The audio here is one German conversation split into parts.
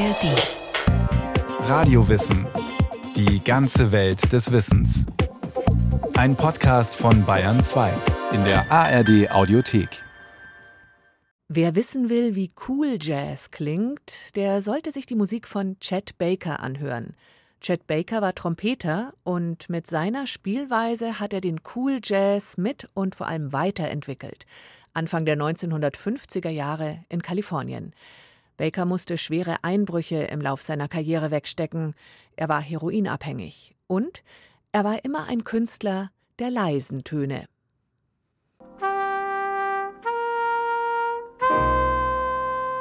ARD. Radiowissen. Die ganze Welt des Wissens. Ein Podcast von Bayern 2 in der ARD Audiothek. Wer wissen will, wie cool Jazz klingt, der sollte sich die Musik von Chet Baker anhören. Chet Baker war Trompeter und mit seiner Spielweise hat er den Cool Jazz mit und vor allem weiterentwickelt. Anfang der 1950er Jahre in Kalifornien. Baker musste schwere Einbrüche im Lauf seiner Karriere wegstecken. Er war heroinabhängig und er war immer ein Künstler der leisen Töne.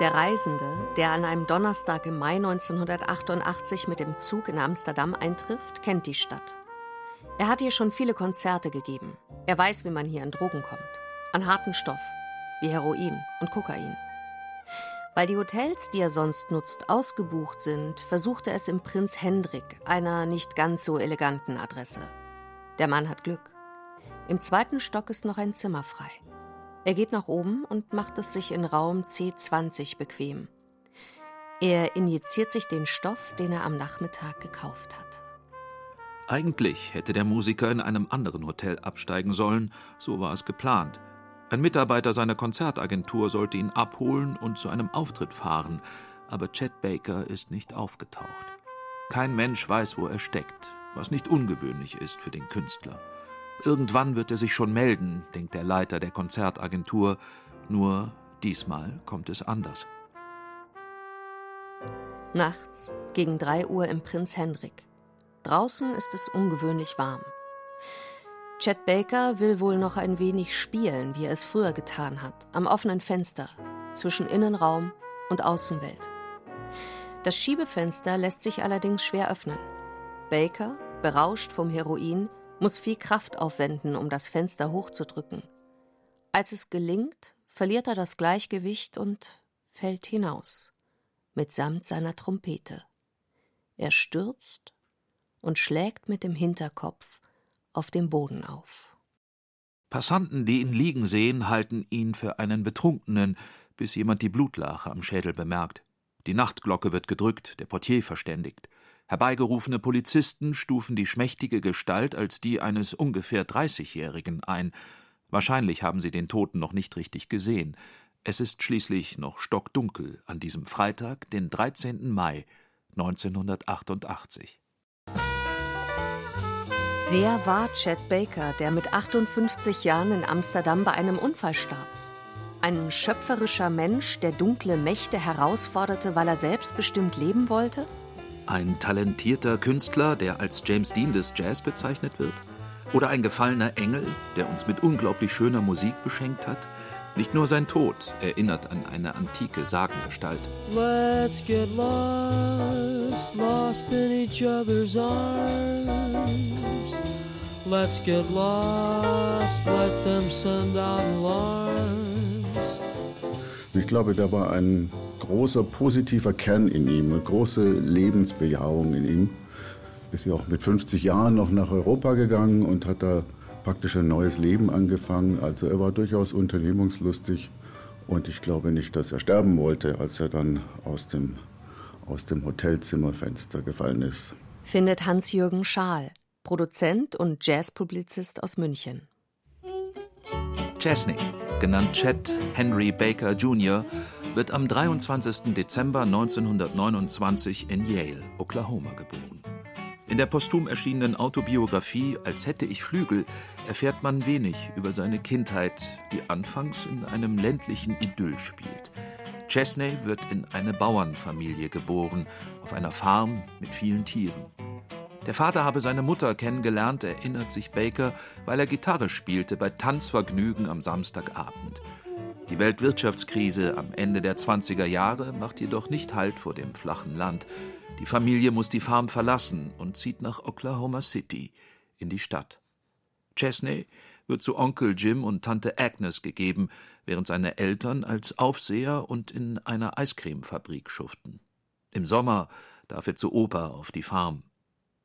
Der Reisende, der an einem Donnerstag im Mai 1988 mit dem Zug in Amsterdam eintrifft, kennt die Stadt. Er hat hier schon viele Konzerte gegeben. Er weiß, wie man hier an Drogen kommt. An harten Stoff, wie Heroin und Kokain. Weil die Hotels, die er sonst nutzt, ausgebucht sind, versucht er es im Prinz Hendrik, einer nicht ganz so eleganten Adresse. Der Mann hat Glück. Im zweiten Stock ist noch ein Zimmer frei. Er geht nach oben und macht es sich in Raum C20 bequem. Er injiziert sich den Stoff, den er am Nachmittag gekauft hat. Eigentlich hätte der Musiker in einem anderen Hotel absteigen sollen, so war es geplant. Ein Mitarbeiter seiner Konzertagentur sollte ihn abholen und zu einem Auftritt fahren, aber Chet Baker ist nicht aufgetaucht. Kein Mensch weiß, wo er steckt, was nicht ungewöhnlich ist für den Künstler. Irgendwann wird er sich schon melden, denkt der Leiter der Konzertagentur, nur diesmal kommt es anders. Nachts, gegen drei Uhr im Prinz Hendrik. Draußen ist es ungewöhnlich warm. Chet Baker will wohl noch ein wenig spielen, wie er es früher getan hat, am offenen Fenster zwischen Innenraum und Außenwelt. Das Schiebefenster lässt sich allerdings schwer öffnen. Baker, berauscht vom Heroin, muss viel Kraft aufwenden, um das Fenster hochzudrücken. Als es gelingt, verliert er das Gleichgewicht und fällt hinaus, mitsamt seiner Trompete. Er stürzt und schlägt mit dem Hinterkopf auf dem Boden auf. Passanten, die ihn liegen sehen, halten ihn für einen Betrunkenen, bis jemand die Blutlache am Schädel bemerkt. Die Nachtglocke wird gedrückt, der Portier verständigt. Herbeigerufene Polizisten stufen die schmächtige Gestalt als die eines ungefähr Dreißigjährigen ein. Wahrscheinlich haben sie den Toten noch nicht richtig gesehen. Es ist schließlich noch stockdunkel an diesem Freitag, den 13. Mai 1988. Wer war Chet Baker, der mit 58 Jahren in Amsterdam bei einem Unfall starb? Ein schöpferischer Mensch, der dunkle Mächte herausforderte, weil er selbstbestimmt leben wollte? Ein talentierter Künstler, der als James Dean des Jazz bezeichnet wird? Oder ein gefallener Engel, der uns mit unglaublich schöner Musik beschenkt hat? Nicht nur sein Tod erinnert an eine antike Sagengestalt. Let's get lost, lost in each other's arms. Let's get lost, let them send out alarms. Ich glaube, da war ein großer positiver Kern in ihm, eine große Lebensbejahung in ihm. Ist ja auch mit 50 Jahren noch nach Europa gegangen und hat da praktisch ein neues Leben angefangen. Also er war durchaus unternehmungslustig und ich glaube nicht, dass er sterben wollte, als er dann aus dem, aus dem Hotelzimmerfenster gefallen ist. Findet Hans-Jürgen Schaal, Produzent und Jazzpublizist aus München. Chesney, genannt Chet Henry Baker Jr., wird am 23. Dezember 1929 in Yale, Oklahoma geboren. In der posthum erschienenen Autobiografie Als hätte ich Flügel erfährt man wenig über seine Kindheit, die anfangs in einem ländlichen Idyll spielt. Chesney wird in eine Bauernfamilie geboren, auf einer Farm mit vielen Tieren. Der Vater habe seine Mutter kennengelernt, erinnert sich Baker, weil er Gitarre spielte bei Tanzvergnügen am Samstagabend. Die Weltwirtschaftskrise am Ende der 20er Jahre macht jedoch nicht Halt vor dem flachen Land. Die Familie muss die Farm verlassen und zieht nach Oklahoma City, in die Stadt. Chesney wird zu Onkel Jim und Tante Agnes gegeben, während seine Eltern als Aufseher und in einer Eiscremefabrik schuften. Im Sommer darf er zur Oper auf die Farm.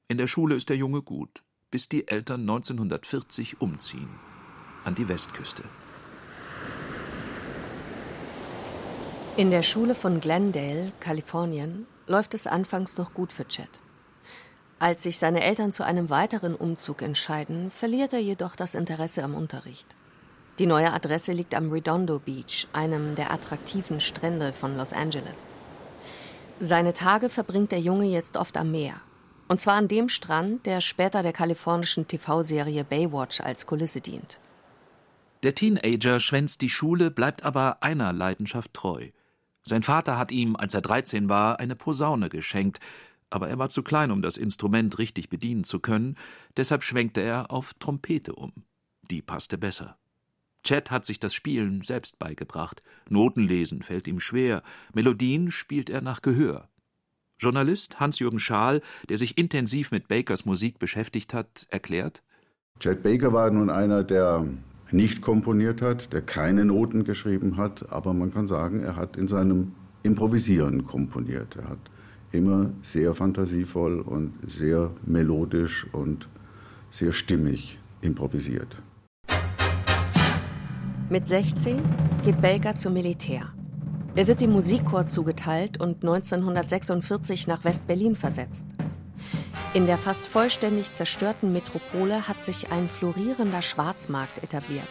In der Schule ist der Junge gut, bis die Eltern 1940 umziehen an die Westküste. In der Schule von Glendale, Kalifornien, läuft es anfangs noch gut für Chet. Als sich seine Eltern zu einem weiteren Umzug entscheiden, verliert er jedoch das Interesse am Unterricht. Die neue Adresse liegt am Redondo Beach, einem der attraktiven Strände von Los Angeles. Seine Tage verbringt der Junge jetzt oft am Meer. Und zwar an dem Strand, der später der kalifornischen TV-Serie Baywatch als Kulisse dient. Der Teenager schwänzt die Schule, bleibt aber einer Leidenschaft treu. Sein Vater hat ihm, als er 13 war, eine Posaune geschenkt, aber er war zu klein, um das Instrument richtig bedienen zu können, deshalb schwenkte er auf Trompete um. Die passte besser. Chet hat sich das Spielen selbst beigebracht. Notenlesen fällt ihm schwer, Melodien spielt er nach Gehör. Journalist Hans-Jürgen Schaal, der sich intensiv mit Bakers Musik beschäftigt hat, erklärt: Chet Baker war nun einer, der nicht komponiert hat, der keine Noten geschrieben hat, aber man kann sagen, er hat in seinem Improvisieren komponiert. Er hat immer sehr fantasievoll und sehr melodisch und sehr stimmig improvisiert. Mit 16 geht Baker zum Militär. Er wird dem Musikchor zugeteilt und 1946 nach West-Berlin versetzt. In der fast vollständig zerstörten Metropole hat sich ein florierender Schwarzmarkt etabliert.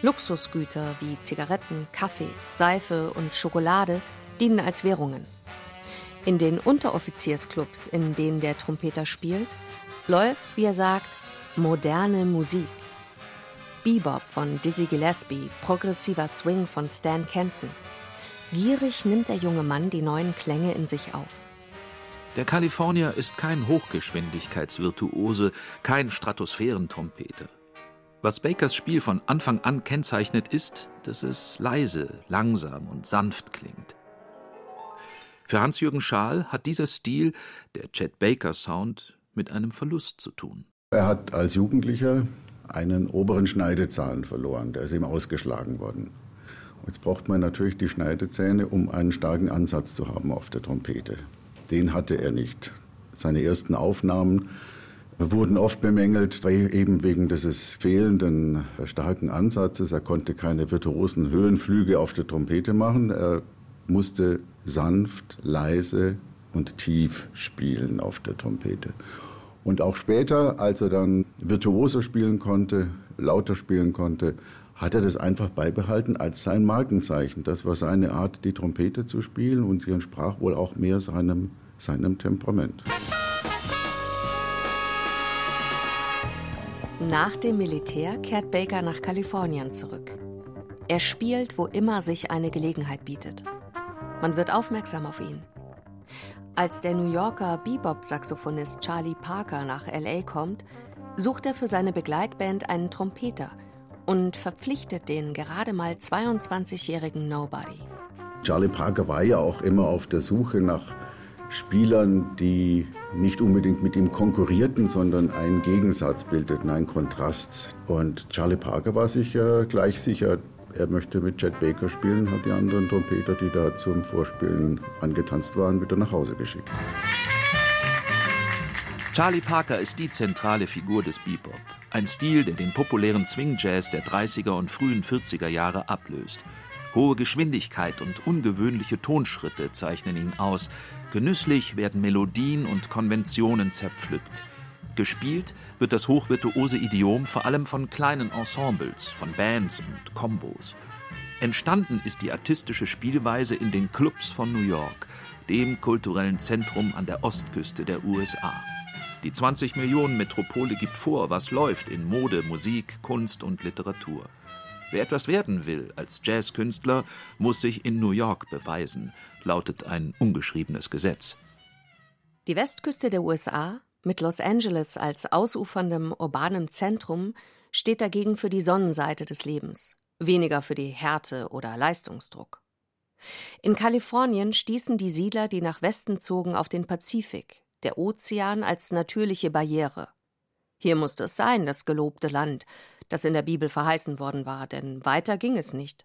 Luxusgüter wie Zigaretten, Kaffee, Seife und Schokolade dienen als Währungen. In den Unteroffiziersclubs, in denen der Trompeter spielt, läuft, wie er sagt, moderne Musik. Bebop von Dizzy Gillespie, progressiver Swing von Stan Kenton. Gierig nimmt der junge Mann die neuen Klänge in sich auf. Der Kalifornier ist kein Hochgeschwindigkeitsvirtuose, kein Stratosphärentrompeter. Was Bakers Spiel von Anfang an kennzeichnet, ist, dass es leise, langsam und sanft klingt. Für Hans-Jürgen Schaal hat dieser Stil, der Chet Baker Sound, mit einem Verlust zu tun. Er hat als Jugendlicher einen oberen Schneidezahn verloren, der ist ihm ausgeschlagen worden. Jetzt braucht man natürlich die Schneidezähne, um einen starken Ansatz zu haben auf der Trompete. Den hatte er nicht. Seine ersten Aufnahmen wurden oft bemängelt, eben wegen dieses fehlenden starken Ansatzes. Er konnte keine virtuosen Höhenflüge auf der Trompete machen. Er musste sanft, leise und tief spielen auf der Trompete. Und auch später, als er dann virtuoser spielen konnte, lauter spielen konnte, hat er das einfach beibehalten als sein Markenzeichen. Das war seine Art, die Trompete zu spielen und sie entsprach wohl auch mehr seinem, seinem Temperament. Nach dem Militär kehrt Baker nach Kalifornien zurück. Er spielt, wo immer sich eine Gelegenheit bietet. Man wird aufmerksam auf ihn. Als der New Yorker Bebop-Saxophonist Charlie Parker nach LA kommt, sucht er für seine Begleitband einen Trompeter und verpflichtet den gerade mal 22-jährigen Nobody. Charlie Parker war ja auch immer auf der Suche nach Spielern, die nicht unbedingt mit ihm konkurrierten, sondern einen Gegensatz bildeten, einen Kontrast. Und Charlie Parker war sich äh, gleich sicher, er möchte mit Chet Baker spielen, hat die anderen Trompeter, die da zum Vorspielen angetanzt waren, wieder nach Hause geschickt. Charlie Parker ist die zentrale Figur des Bebop. Ein Stil, der den populären Swing Jazz der 30er und frühen 40er Jahre ablöst. Hohe Geschwindigkeit und ungewöhnliche Tonschritte zeichnen ihn aus. Genüsslich werden Melodien und Konventionen zerpflückt. Gespielt wird das hochvirtuose Idiom vor allem von kleinen Ensembles, von Bands und Kombos. Entstanden ist die artistische Spielweise in den Clubs von New York, dem kulturellen Zentrum an der Ostküste der USA. Die 20 Millionen Metropole gibt vor, was läuft in Mode, Musik, Kunst und Literatur. Wer etwas werden will als Jazzkünstler, muss sich in New York beweisen, lautet ein ungeschriebenes Gesetz. Die Westküste der USA mit Los Angeles als ausuferndem urbanem Zentrum steht dagegen für die Sonnenseite des Lebens, weniger für die Härte oder Leistungsdruck. In Kalifornien stießen die Siedler, die nach Westen zogen, auf den Pazifik, der Ozean als natürliche Barriere. Hier musste es sein, das gelobte Land, das in der Bibel verheißen worden war, denn weiter ging es nicht.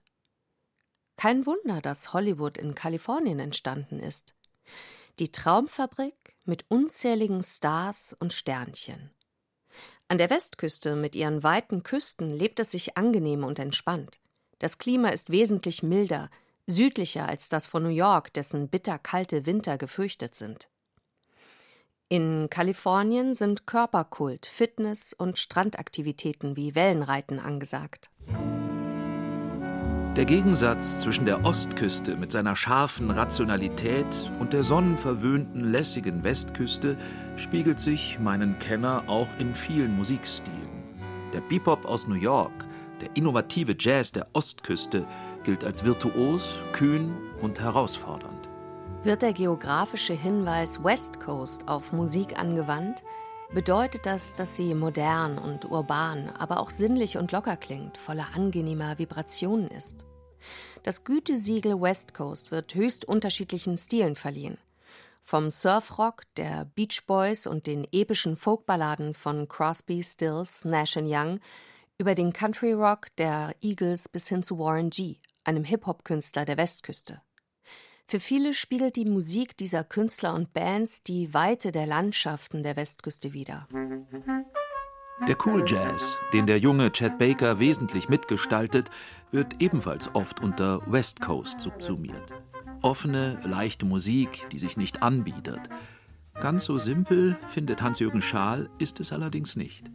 Kein Wunder, dass Hollywood in Kalifornien entstanden ist. Die Traumfabrik mit unzähligen Stars und Sternchen. An der Westküste mit ihren weiten Küsten lebt es sich angenehm und entspannt. Das Klima ist wesentlich milder, südlicher als das von New York, dessen bitterkalte Winter gefürchtet sind. In Kalifornien sind Körperkult, Fitness und Strandaktivitäten wie Wellenreiten angesagt. Der Gegensatz zwischen der Ostküste mit seiner scharfen Rationalität und der sonnenverwöhnten, lässigen Westküste spiegelt sich meinen Kenner auch in vielen Musikstilen. Der Bebop aus New York, der innovative Jazz der Ostküste gilt als virtuos, kühn und herausfordernd. Wird der geografische Hinweis West Coast auf Musik angewandt, bedeutet das, dass sie modern und urban, aber auch sinnlich und locker klingt, voller angenehmer Vibrationen ist. Das Gütesiegel West Coast wird höchst unterschiedlichen Stilen verliehen. Vom Surfrock der Beach Boys und den epischen Folkballaden von Crosby, Stills, Nash Young über den Country Rock der Eagles bis hin zu Warren G., einem Hip-Hop-Künstler der Westküste. Für viele spiegelt die Musik dieser Künstler und Bands die Weite der Landschaften der Westküste wider. Der Cool Jazz, den der junge Chad Baker wesentlich mitgestaltet, wird ebenfalls oft unter West Coast subsumiert. Offene, leichte Musik, die sich nicht anbietet. Ganz so simpel, findet Hans-Jürgen Schaal, ist es allerdings nicht.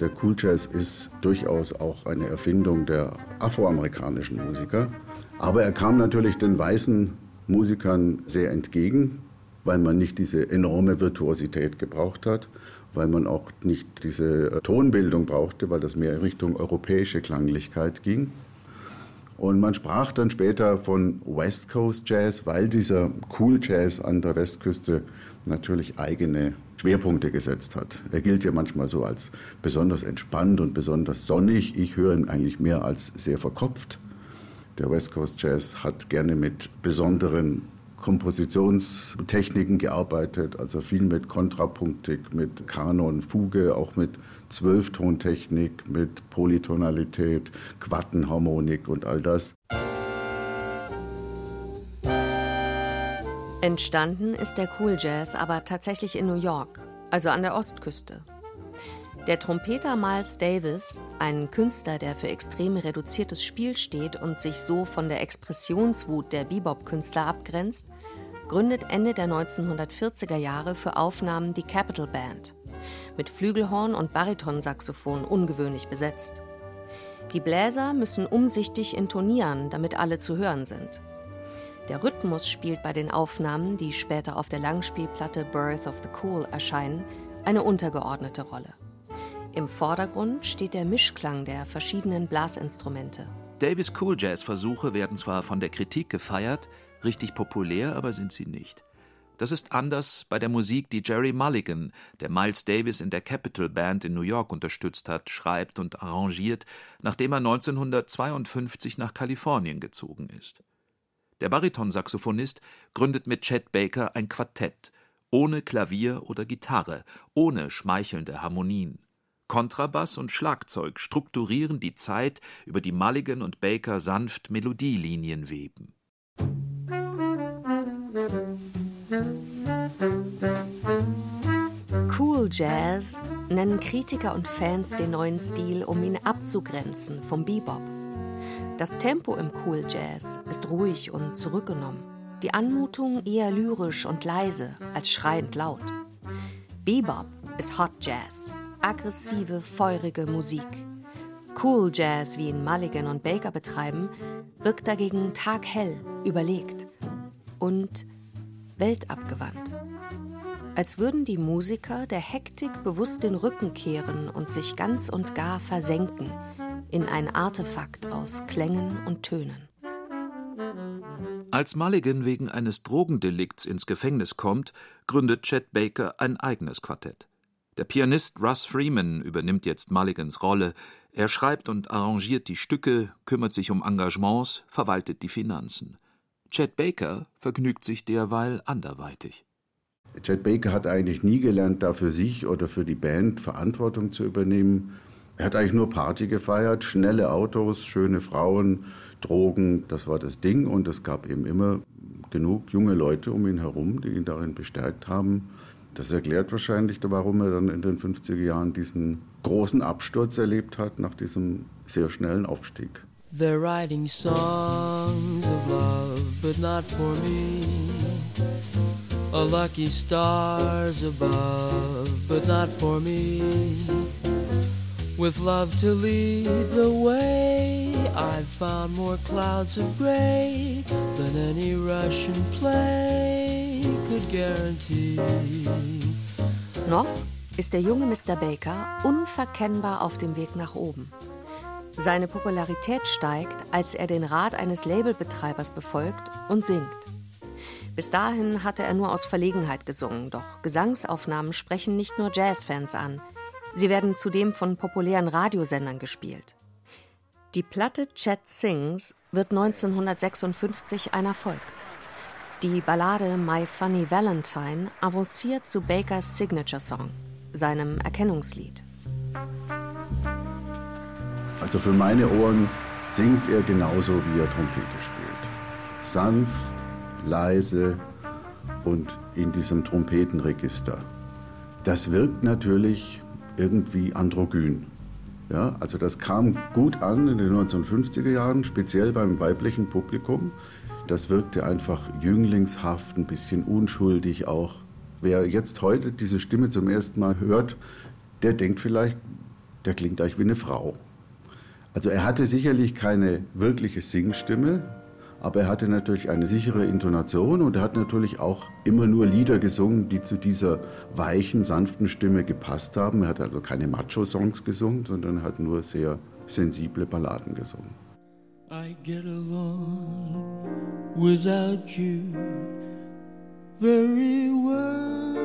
Der Cool Jazz ist durchaus auch eine Erfindung der afroamerikanischen Musiker. Aber er kam natürlich den weißen Musikern sehr entgegen, weil man nicht diese enorme Virtuosität gebraucht hat, weil man auch nicht diese äh, Tonbildung brauchte, weil das mehr in Richtung europäische Klanglichkeit ging. Und man sprach dann später von West Coast Jazz, weil dieser Cool Jazz an der Westküste natürlich eigene Schwerpunkte gesetzt hat. Er gilt ja manchmal so als besonders entspannt und besonders sonnig. Ich höre ihn eigentlich mehr als sehr verkopft. Der West Coast Jazz hat gerne mit besonderen Kompositionstechniken gearbeitet, also viel mit Kontrapunktik, mit Kanon, Fuge, auch mit Zwölftontechnik, mit Polytonalität, Quattenharmonik und all das. Entstanden ist der Cool Jazz aber tatsächlich in New York, also an der Ostküste. Der Trompeter Miles Davis, ein Künstler, der für extrem reduziertes Spiel steht und sich so von der Expressionswut der Bebop-Künstler abgrenzt, gründet Ende der 1940er Jahre für Aufnahmen die Capital Band, mit Flügelhorn und Baritonsaxophon ungewöhnlich besetzt. Die Bläser müssen umsichtig intonieren, damit alle zu hören sind. Der Rhythmus spielt bei den Aufnahmen, die später auf der Langspielplatte Birth of the Cool erscheinen, eine untergeordnete Rolle. Im Vordergrund steht der Mischklang der verschiedenen Blasinstrumente. Davis Cool Jazz Versuche werden zwar von der Kritik gefeiert, richtig populär aber sind sie nicht. Das ist anders bei der Musik, die Jerry Mulligan, der Miles Davis in der Capitol Band in New York unterstützt hat, schreibt und arrangiert, nachdem er 1952 nach Kalifornien gezogen ist. Der Baritonsaxophonist gründet mit Chet Baker ein Quartett, ohne Klavier oder Gitarre, ohne schmeichelnde Harmonien. Kontrabass und Schlagzeug strukturieren die Zeit, über die Mulligan und Baker sanft Melodielinien weben. Cool Jazz nennen Kritiker und Fans den neuen Stil, um ihn abzugrenzen vom Bebop. Das Tempo im Cool Jazz ist ruhig und zurückgenommen, die Anmutung eher lyrisch und leise als schreiend laut. Bebop ist Hot Jazz, aggressive, feurige Musik. Cool Jazz, wie ihn Mulligan und Baker betreiben, wirkt dagegen taghell, überlegt und weltabgewandt. Als würden die Musiker der Hektik bewusst den Rücken kehren und sich ganz und gar versenken in ein Artefakt aus Klängen und Tönen. Als Mulligan wegen eines Drogendelikts ins Gefängnis kommt, gründet Chet Baker ein eigenes Quartett. Der Pianist Russ Freeman übernimmt jetzt Mulligans Rolle. Er schreibt und arrangiert die Stücke, kümmert sich um Engagements, verwaltet die Finanzen. Chet Baker vergnügt sich derweil anderweitig. Chet Baker hat eigentlich nie gelernt, da für sich oder für die Band Verantwortung zu übernehmen. Er hat eigentlich nur Party gefeiert, schnelle Autos, schöne Frauen, Drogen, das war das Ding. Und es gab eben immer genug junge Leute um ihn herum, die ihn darin bestärkt haben. Das erklärt wahrscheinlich, warum er dann in den 50er Jahren diesen großen Absturz erlebt hat nach diesem sehr schnellen Aufstieg. They're writing songs of love. but not for me. A lucky stars above, but not for me. With love to lead the way, I've found more clouds of gray than any Russian play could guarantee. Noch ist der junge Mr. Baker unverkennbar auf dem Weg nach oben. Seine Popularität steigt, als er den Rat eines Labelbetreibers befolgt und singt. Bis dahin hatte er nur aus Verlegenheit gesungen, doch Gesangsaufnahmen sprechen nicht nur Jazzfans an. Sie werden zudem von populären Radiosendern gespielt. Die Platte Chet Sings wird 1956 ein Erfolg. Die Ballade My Funny Valentine avanciert zu Bakers Signature Song, seinem Erkennungslied. Also für meine Ohren singt er genauso, wie er Trompete spielt. Sanft, leise und in diesem Trompetenregister. Das wirkt natürlich irgendwie androgyn. Ja, also das kam gut an in den 1950er Jahren, speziell beim weiblichen Publikum. Das wirkte einfach jünglingshaft, ein bisschen unschuldig auch. Wer jetzt heute diese Stimme zum ersten Mal hört, der denkt vielleicht, der klingt eigentlich wie eine Frau. Also er hatte sicherlich keine wirkliche Singstimme, aber er hatte natürlich eine sichere Intonation und er hat natürlich auch immer nur Lieder gesungen, die zu dieser weichen, sanften Stimme gepasst haben. Er hat also keine Macho-Songs gesungen, sondern hat nur sehr sensible Balladen gesungen. I get along without you very well.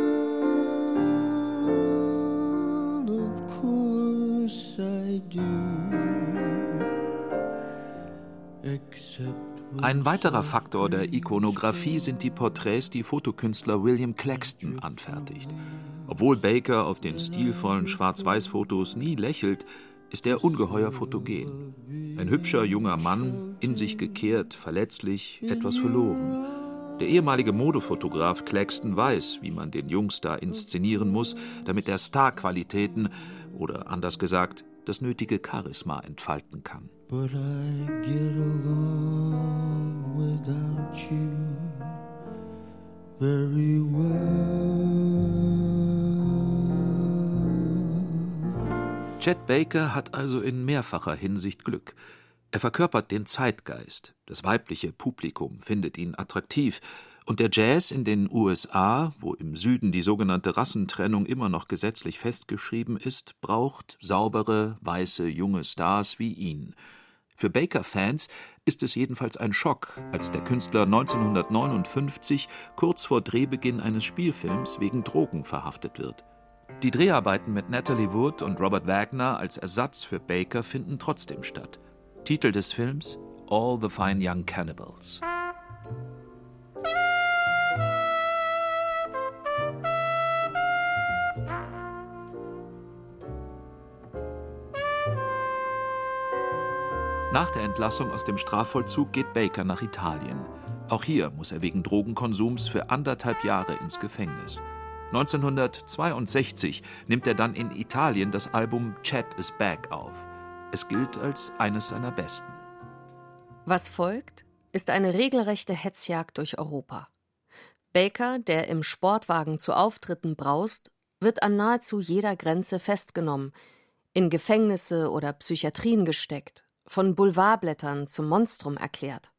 Of course I do. Except Ein weiterer Faktor der Ikonografie sind die Porträts, die Fotokünstler William Claxton anfertigt. Obwohl Baker auf den stilvollen Schwarz-Weiß-Fotos nie lächelt, ist er ungeheuer fotogen. Ein hübscher junger Mann, in sich gekehrt, verletzlich, etwas verloren. Der ehemalige Modefotograf Claxton weiß, wie man den Jungstar inszenieren muss, damit er Starqualitäten oder anders gesagt das nötige Charisma entfalten kann. But I get along without you very well. Chet Baker hat also in mehrfacher Hinsicht Glück. Er verkörpert den Zeitgeist. Das weibliche Publikum findet ihn attraktiv. Und der Jazz in den USA, wo im Süden die sogenannte Rassentrennung immer noch gesetzlich festgeschrieben ist, braucht saubere, weiße, junge Stars wie ihn. Für Baker-Fans ist es jedenfalls ein Schock, als der Künstler 1959 kurz vor Drehbeginn eines Spielfilms wegen Drogen verhaftet wird. Die Dreharbeiten mit Natalie Wood und Robert Wagner als Ersatz für Baker finden trotzdem statt. Titel des Films All the Fine Young Cannibals. Nach der Entlassung aus dem Strafvollzug geht Baker nach Italien. Auch hier muss er wegen Drogenkonsums für anderthalb Jahre ins Gefängnis. 1962 nimmt er dann in Italien das Album Chat is Back auf. Es gilt als eines seiner besten. Was folgt, ist eine regelrechte Hetzjagd durch Europa. Baker, der im Sportwagen zu Auftritten braust, wird an nahezu jeder Grenze festgenommen, in Gefängnisse oder Psychiatrien gesteckt von Boulevardblättern zum Monstrum erklärt.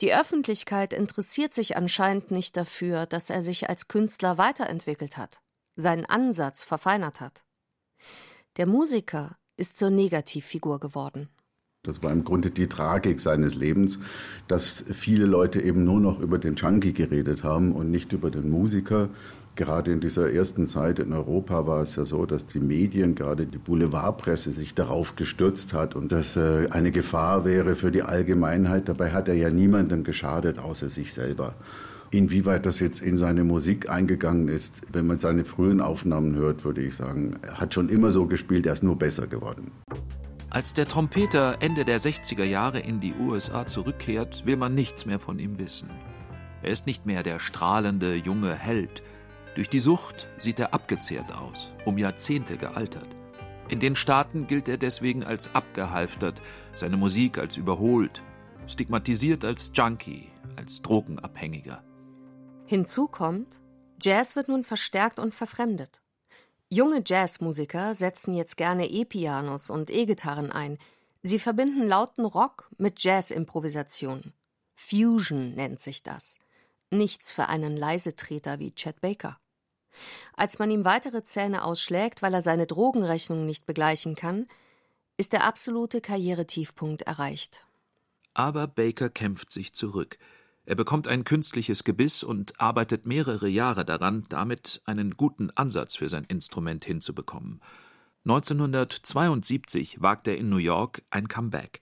Die Öffentlichkeit interessiert sich anscheinend nicht dafür, dass er sich als Künstler weiterentwickelt hat, seinen Ansatz verfeinert hat. Der Musiker ist zur Negativfigur geworden. Das war im Grunde die Tragik seines Lebens, dass viele Leute eben nur noch über den Junkie geredet haben und nicht über den Musiker. Gerade in dieser ersten Zeit in Europa war es ja so, dass die Medien, gerade die Boulevardpresse, sich darauf gestürzt hat und das äh, eine Gefahr wäre für die Allgemeinheit. Dabei hat er ja niemandem geschadet, außer sich selber. Inwieweit das jetzt in seine Musik eingegangen ist, wenn man seine frühen Aufnahmen hört, würde ich sagen, er hat schon immer so gespielt, er ist nur besser geworden. Als der Trompeter Ende der 60er Jahre in die USA zurückkehrt, will man nichts mehr von ihm wissen. Er ist nicht mehr der strahlende junge Held, durch die Sucht sieht er abgezehrt aus, um Jahrzehnte gealtert. In den Staaten gilt er deswegen als abgehalftert, seine Musik als überholt, stigmatisiert als Junkie, als Drogenabhängiger. Hinzu kommt, Jazz wird nun verstärkt und verfremdet. Junge Jazzmusiker setzen jetzt gerne E-Pianos und E-Gitarren ein. Sie verbinden lauten Rock mit Jazz-Improvisation. Fusion nennt sich das. Nichts für einen Leisetreter wie Chet Baker. Als man ihm weitere Zähne ausschlägt, weil er seine Drogenrechnung nicht begleichen kann, ist der absolute Karrieretiefpunkt erreicht. Aber Baker kämpft sich zurück. Er bekommt ein künstliches Gebiss und arbeitet mehrere Jahre daran, damit einen guten Ansatz für sein Instrument hinzubekommen. 1972 wagt er in New York ein Comeback.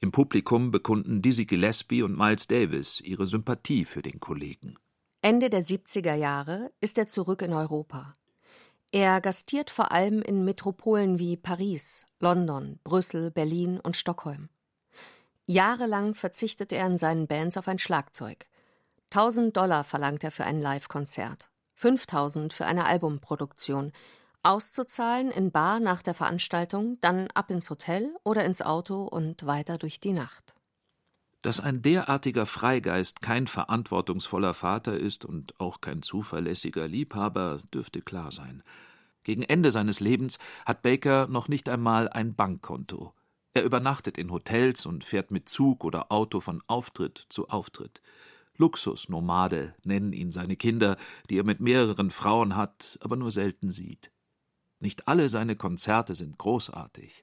Im Publikum bekunden Dizzy Gillespie und Miles Davis ihre Sympathie für den Kollegen. Ende der 70er Jahre ist er zurück in Europa. Er gastiert vor allem in Metropolen wie Paris, London, Brüssel, Berlin und Stockholm. Jahrelang verzichtet er in seinen Bands auf ein Schlagzeug. 1000 Dollar verlangt er für ein Live-Konzert, 5000 für eine Albumproduktion, auszuzahlen in Bar nach der Veranstaltung, dann ab ins Hotel oder ins Auto und weiter durch die Nacht. Dass ein derartiger Freigeist kein verantwortungsvoller Vater ist und auch kein zuverlässiger Liebhaber, dürfte klar sein. Gegen Ende seines Lebens hat Baker noch nicht einmal ein Bankkonto. Er übernachtet in Hotels und fährt mit Zug oder Auto von Auftritt zu Auftritt. Luxusnomade nennen ihn seine Kinder, die er mit mehreren Frauen hat, aber nur selten sieht. Nicht alle seine Konzerte sind großartig,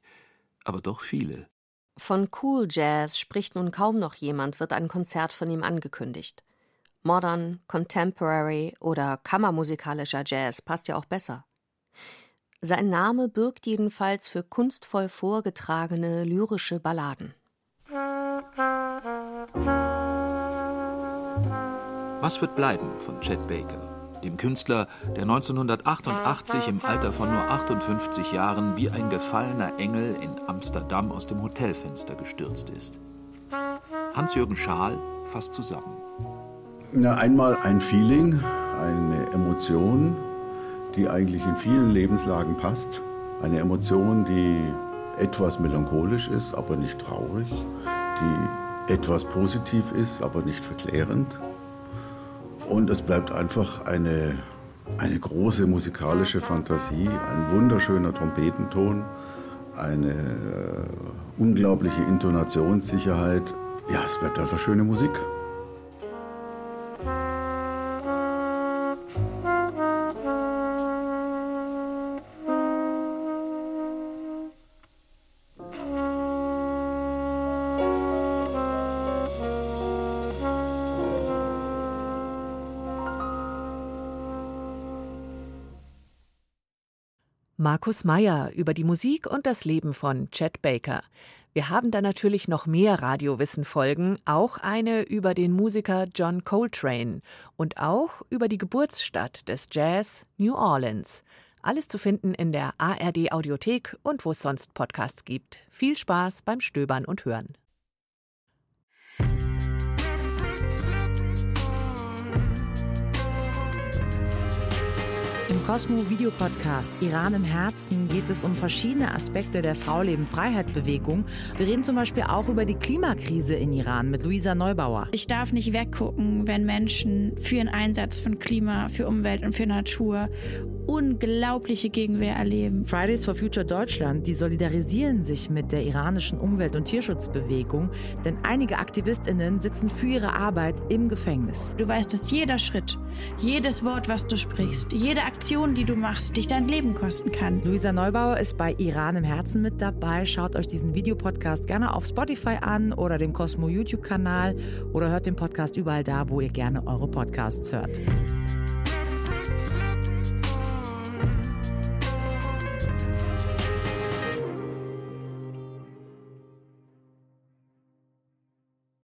aber doch viele. Von Cool Jazz spricht nun kaum noch jemand, wird ein Konzert von ihm angekündigt. Modern, Contemporary oder kammermusikalischer Jazz passt ja auch besser. Sein Name bürgt jedenfalls für kunstvoll vorgetragene lyrische Balladen. Was wird bleiben von Chet Baker? Dem Künstler, der 1988 im Alter von nur 58 Jahren wie ein gefallener Engel in Amsterdam aus dem Hotelfenster gestürzt ist. Hans-Jürgen Schaal fasst zusammen. Na, einmal ein Feeling, eine Emotion, die eigentlich in vielen Lebenslagen passt. Eine Emotion, die etwas melancholisch ist, aber nicht traurig, die etwas positiv ist, aber nicht verklärend und es bleibt einfach eine, eine große musikalische Fantasie, ein wunderschöner Trompetenton, eine äh, unglaubliche Intonationssicherheit. Ja, es bleibt einfach schöne Musik. Markus Meyer über die Musik und das Leben von Chet Baker. Wir haben da natürlich noch mehr Radiowissen-Folgen, auch eine über den Musiker John Coltrane und auch über die Geburtsstadt des Jazz, New Orleans. Alles zu finden in der ARD Audiothek und wo es sonst Podcasts gibt. Viel Spaß beim Stöbern und Hören. Im Cosmo Video Podcast Iran im Herzen geht es um verschiedene Aspekte der Frau-Leben-Freiheit-Bewegung. Wir reden zum Beispiel auch über die Klimakrise in Iran mit Luisa Neubauer. Ich darf nicht weggucken, wenn Menschen für den Einsatz von Klima, für Umwelt und für Natur unglaubliche Gegenwehr erleben. Fridays for Future Deutschland, die solidarisieren sich mit der iranischen Umwelt- und Tierschutzbewegung, denn einige Aktivistinnen sitzen für ihre Arbeit im Gefängnis. Du weißt, dass jeder Schritt, jedes Wort, was du sprichst, jede Aktion, die du machst, dich dein Leben kosten kann. Luisa Neubauer ist bei Iran im Herzen mit dabei. Schaut euch diesen Videopodcast gerne auf Spotify an oder dem Cosmo YouTube-Kanal oder hört den Podcast überall da, wo ihr gerne eure Podcasts hört.